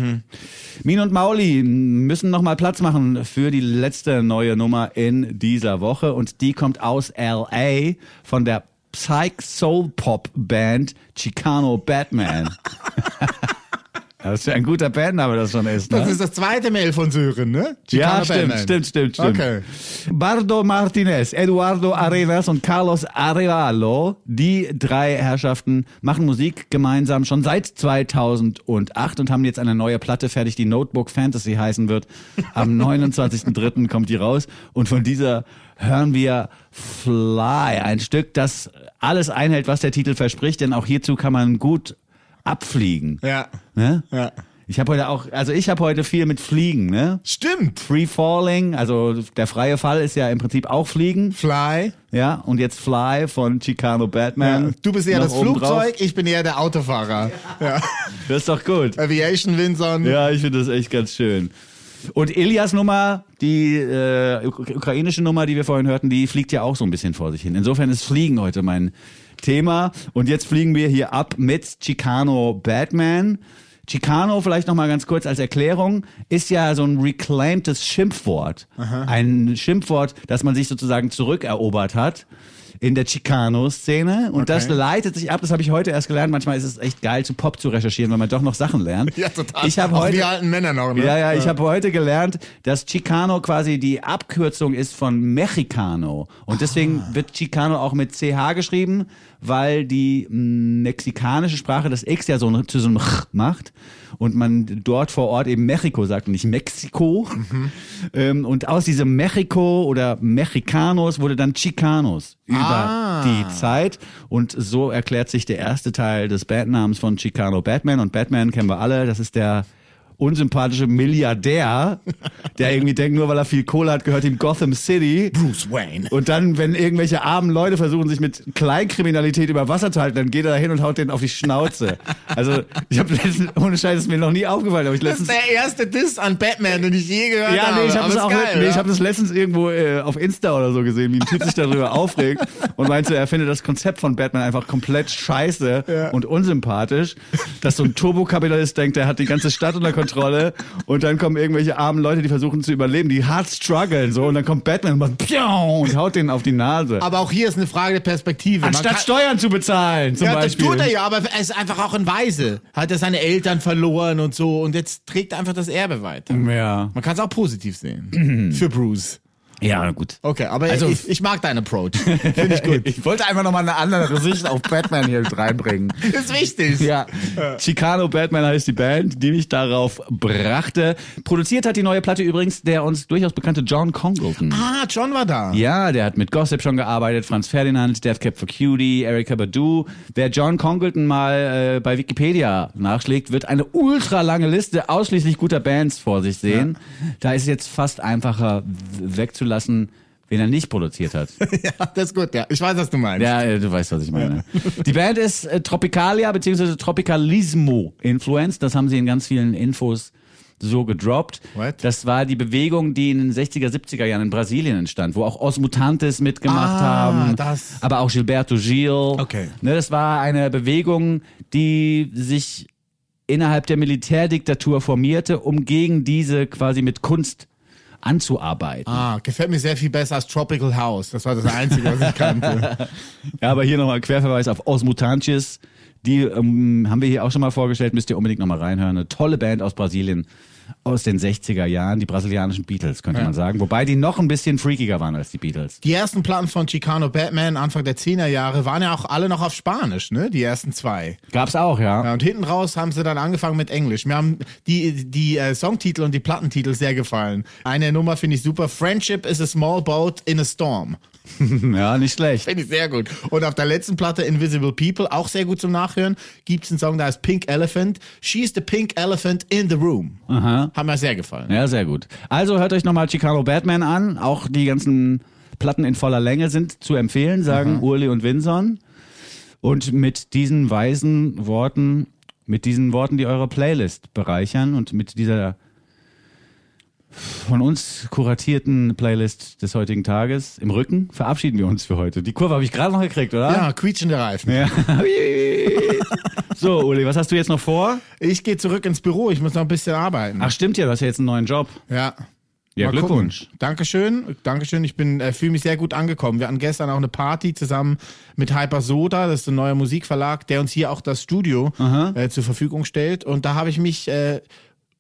Mine und Mauli müssen nochmal Platz machen für die letzte neue Nummer in dieser Woche und die kommt aus L.A. von der Psych Soul Pop Band Chicano Batman. <laughs> Das ist ja ein guter Bandname, das schon ist. Ne?
Das ist das zweite Mail von Sören, ne?
Ja,
Chicano
stimmt,
Batman.
stimmt, stimmt, stimmt.
Okay.
Bardo Martinez, Eduardo Arenas und Carlos Arevalo, die drei Herrschaften machen Musik gemeinsam schon seit 2008 und haben jetzt eine neue Platte fertig, die Notebook Fantasy heißen wird. Am <laughs> 29.03. kommt die raus und von dieser hören wir Fly, ein Stück, das alles einhält, was der Titel verspricht, denn auch hierzu kann man gut abfliegen.
Ja.
Ne?
Ja.
Ich habe heute auch, also ich habe heute viel mit Fliegen, ne?
Stimmt.
Free Falling, also der freie Fall ist ja im Prinzip auch Fliegen,
Fly.
ja, und jetzt Fly von Chicano Batman.
Ja. Du bist eher das
oben drauf.
Flugzeug, ich bin eher der Autofahrer. Ja. <laughs>
Das ist doch gut.
Aviation Vincent.
Ja, ich finde das echt ganz schön. Und Ilias Nummer, die äh, uk- ukrainische Nummer, die wir vorhin hörten, die fliegt ja auch so ein bisschen vor sich hin. Insofern ist Fliegen heute mein Thema. Und jetzt fliegen wir hier ab mit Chicano Batman. Chicano, vielleicht noch mal ganz kurz als Erklärung, ist ja so ein reclaimtes Schimpfwort. Ein Schimpfwort, das man sich sozusagen zurückerobert hat in der Chicano-Szene. Und das leitet sich ab, das habe ich heute erst gelernt. Manchmal ist es echt geil, zu Pop zu recherchieren, weil man doch noch Sachen lernt. <laughs>
Ja, total.
Ich habe heute
die alten Männer noch, ne?
ja, ja, ich habe heute gelernt, dass Chicano quasi die Abkürzung ist von Mexicano. Und deswegen
Ah.
wird Chicano auch mit CH geschrieben, weil die mm, mexikanische Sprache das X ja so ein- zu so einem Ch macht. Und man dort vor Ort eben Mexiko sagt und nicht Mexiko.
Mhm.
Ähm, und aus diesem Mexico oder Mexicanos wurde dann Chicanos über
Ah.
die Zeit. Und so erklärt sich der erste Teil des Bandnamens von Chicano Batman. Und Batman kennen wir alle, das ist der unsympathische Milliardär, der irgendwie denkt, nur weil er viel Kohle hat, gehört ihm Gotham City.
Bruce Wayne.
Und dann, wenn irgendwelche armen Leute versuchen, sich mit Kleinkriminalität über Wasser zu halten, dann geht er da hin und haut denen auf die Schnauze. Also, ich habe letztens, ohne Scheiß, ist mir noch nie aufgefallen, aber ich
Das ist
letztens.
der erste Diss an Batman, den ich je gehört
Ja,
habe.
nee, ich habe das auch, nee, ich
ja?
habe das letztens irgendwo äh, auf Insta oder so gesehen, wie ein Typ sich darüber <laughs> aufregt und meinte, er findet das Konzept von Batman einfach komplett scheiße
Ja.
und unsympathisch, dass so ein Turbokapitalist denkt, der hat die ganze Stadt unter Kontrolle und dann kommen irgendwelche armen Leute, die versuchen zu überleben, die hart strugglen so und dann kommt Batman und macht Piau und haut denen auf die Nase.
Aber auch hier ist eine Frage der Perspektive.
Anstatt
kann-
Steuern zu bezahlen, zum
ja,
Beispiel.
das tut er ja, aber er ist einfach auch ein Weise. Hat er seine Eltern verloren und so und jetzt trägt er einfach das Erbe weiter.
Ja.
Man kann es auch positiv sehen. <clears throat> Für Bruce.
Ja, gut.
Okay, aber
Also-
ich, ich mag deinen Approach. Finde ich <laughs> gut.
Ich wollte einfach nochmal eine andere Sicht auf Batman hier mit reinbringen.
ist wichtig.
Ja. Chicano Batman heißt die Band, die mich darauf brachte. Produziert hat die neue Platte übrigens der uns durchaus bekannte John Congleton.
Ah, John war da.
Ja, der hat mit Gossip schon gearbeitet, Franz Ferdinand, Death Cab for Cutie, Erika Badu. Wer John Congleton mal äh, bei Wikipedia nachschlägt, wird eine ultra lange Liste ausschließlich guter Bands vor sich sehen. Da ist es jetzt fast einfacher w- wegzulassen, wen er nicht produziert hat. <laughs>
ja, das ist gut, ja. Ich weiß, was du meinst.
Ja, äh, du weißt, was ich meine. Die Band ist äh, Tropicalia bzw. Tropicalismo Influenced. Das haben sie in ganz vielen Infos so gedroppt.
What?
Das war die Bewegung, die in den 60er, 70er Jahren in Brasilien entstand, wo auch Os Mutantes mitgemacht
Ah,
haben,
das.
aber auch Gilberto Gil.
Okay.
Ne, das war eine Bewegung, die sich innerhalb der Militärdiktatur formierte, um gegen diese quasi mit Kunst anzuarbeiten.
Ah, gefällt mir sehr viel besser als Tropical House. Das war das Einzige, was ich kannte. <laughs>
Ja, aber hier nochmal Querverweis auf Os Mutantes. Die ähm, haben wir hier auch schon mal vorgestellt, müsst ihr unbedingt nochmal reinhören. Eine tolle Band aus Brasilien, aus den 60er Jahren, die brasilianischen Beatles, könnte man sagen. Wobei die noch ein bisschen freakiger waren als die Beatles.
Die ersten Platten von Chicano Batman Anfang der 10er Jahre waren ja auch alle noch auf Spanisch, ne? Die ersten zwei.
Gab's auch, ja.
Ja, und hinten raus haben sie dann angefangen mit Englisch. Mir haben die, die äh, Songtitel und die Plattentitel sehr gefallen. Eine Nummer finde ich super. Friendship is a small boat in a storm. <laughs>
Ja, nicht schlecht.
Finde ich sehr gut. Und auf der letzten Platte Invisible People, auch sehr gut zum Nachhören, gibt es einen Song, der heißt Pink Elephant. She's the pink elephant in the room.
Aha.
Hat mir sehr gefallen.
Ja, sehr gut. Also hört euch nochmal Chicano Batman an. Auch die ganzen Platten in voller Länge sind zu empfehlen, sagen Urli und Winson. Und mit diesen weisen Worten, mit diesen Worten, die eure Playlist bereichern und mit dieser von uns kuratierten Playlist des heutigen Tages im Rücken verabschieden wir uns für heute. Die Kurve habe ich gerade noch gekriegt, oder?
Ja, quietschende Reifen.
Ja. <laughs> so, Uli, was hast du jetzt noch vor?
Ich gehe zurück ins Büro, ich muss noch ein bisschen arbeiten.
Ach, stimmt ja, du hast ja jetzt einen neuen Job.
Ja.
Ja,
Mal
Glückwunsch.
Gucken. Dankeschön, Dankeschön. Ich bin äh, fühle mich sehr gut angekommen. Wir hatten gestern auch eine Party zusammen mit Hyper Soda, das ist ein neuer Musikverlag, der uns hier auch das Studio äh, zur Verfügung stellt. Und da habe ich mich äh,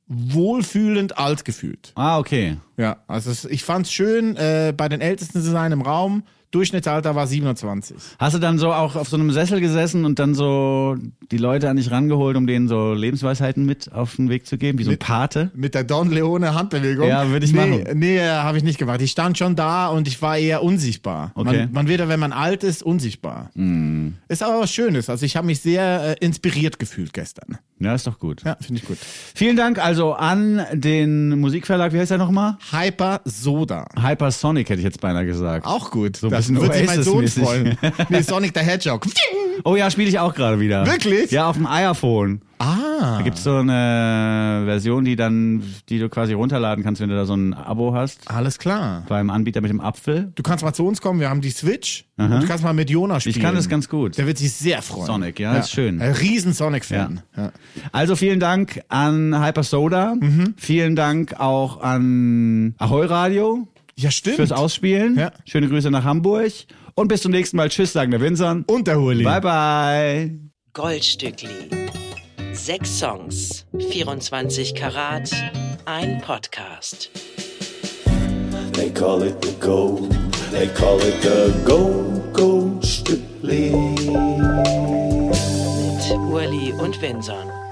wohlfühlend alt gefühlt.
Ah, okay.
Ja, also es, ich fand's schön, äh, bei den Ältesten zu sein im Raum. Durchschnittsalter war 27.
Hast du dann so auch auf so einem Sessel gesessen und dann so die Leute an dich rangeholt, um denen so Lebensweisheiten mit auf den Weg zu geben, wie so ein
Mit-
Pate?
Mit der Don Leone Handbewegung.
Ja, würde ich
nee,
machen.
Nee, habe ich nicht gemacht. Ich stand schon da und ich war eher unsichtbar.
Okay.
Man, man wird ja, wenn man alt ist, unsichtbar.
Mm.
Ist aber was Schönes. Also ich habe mich sehr äh, inspiriert gefühlt gestern.
Ja, ist doch gut.
Ja, finde ich gut.
Vielen Dank also an den Musikverlag, wie heißt der nochmal?
Hyper Soda.
Hypersonic hätte ich jetzt beinahe gesagt.
Auch gut.
So ein
das
bisschen
wird sich mein Sohn freuen. Nee, <laughs> Sonic the Hedgehog.
Oh ja, spiele ich auch gerade wieder.
Wirklich?
Ja, auf dem iPhone.
Ah.
Da gibt's so eine Version, die dann, die du quasi runterladen kannst, wenn du da so ein Abo hast.
Alles klar.
Beim Anbieter mit dem Apfel.
Du kannst mal zu uns kommen, wir haben die Switch. Und du kannst mal mit Jonas spielen.
Ich kann das ganz gut.
Der wird sich sehr freuen.
Sonic, ja, ist schön.
Ein riesen Sonic-Fan. Ja.
Also vielen Dank an Hyper Soda. Vielen Dank auch an Ahoi Radio
ja, stimmt.
fürs Ausspielen.
Ja.
Schöne Grüße nach Hamburg. Und bis zum nächsten Mal. Tschüss, sagen der Winson.
Und der Huli.
Bye, bye.
Goldstückli. Sechs Songs, 24 Karat, ein Podcast.
They call it the gold. They call it the gold, gold Stückli.
Mit Urli und Winson.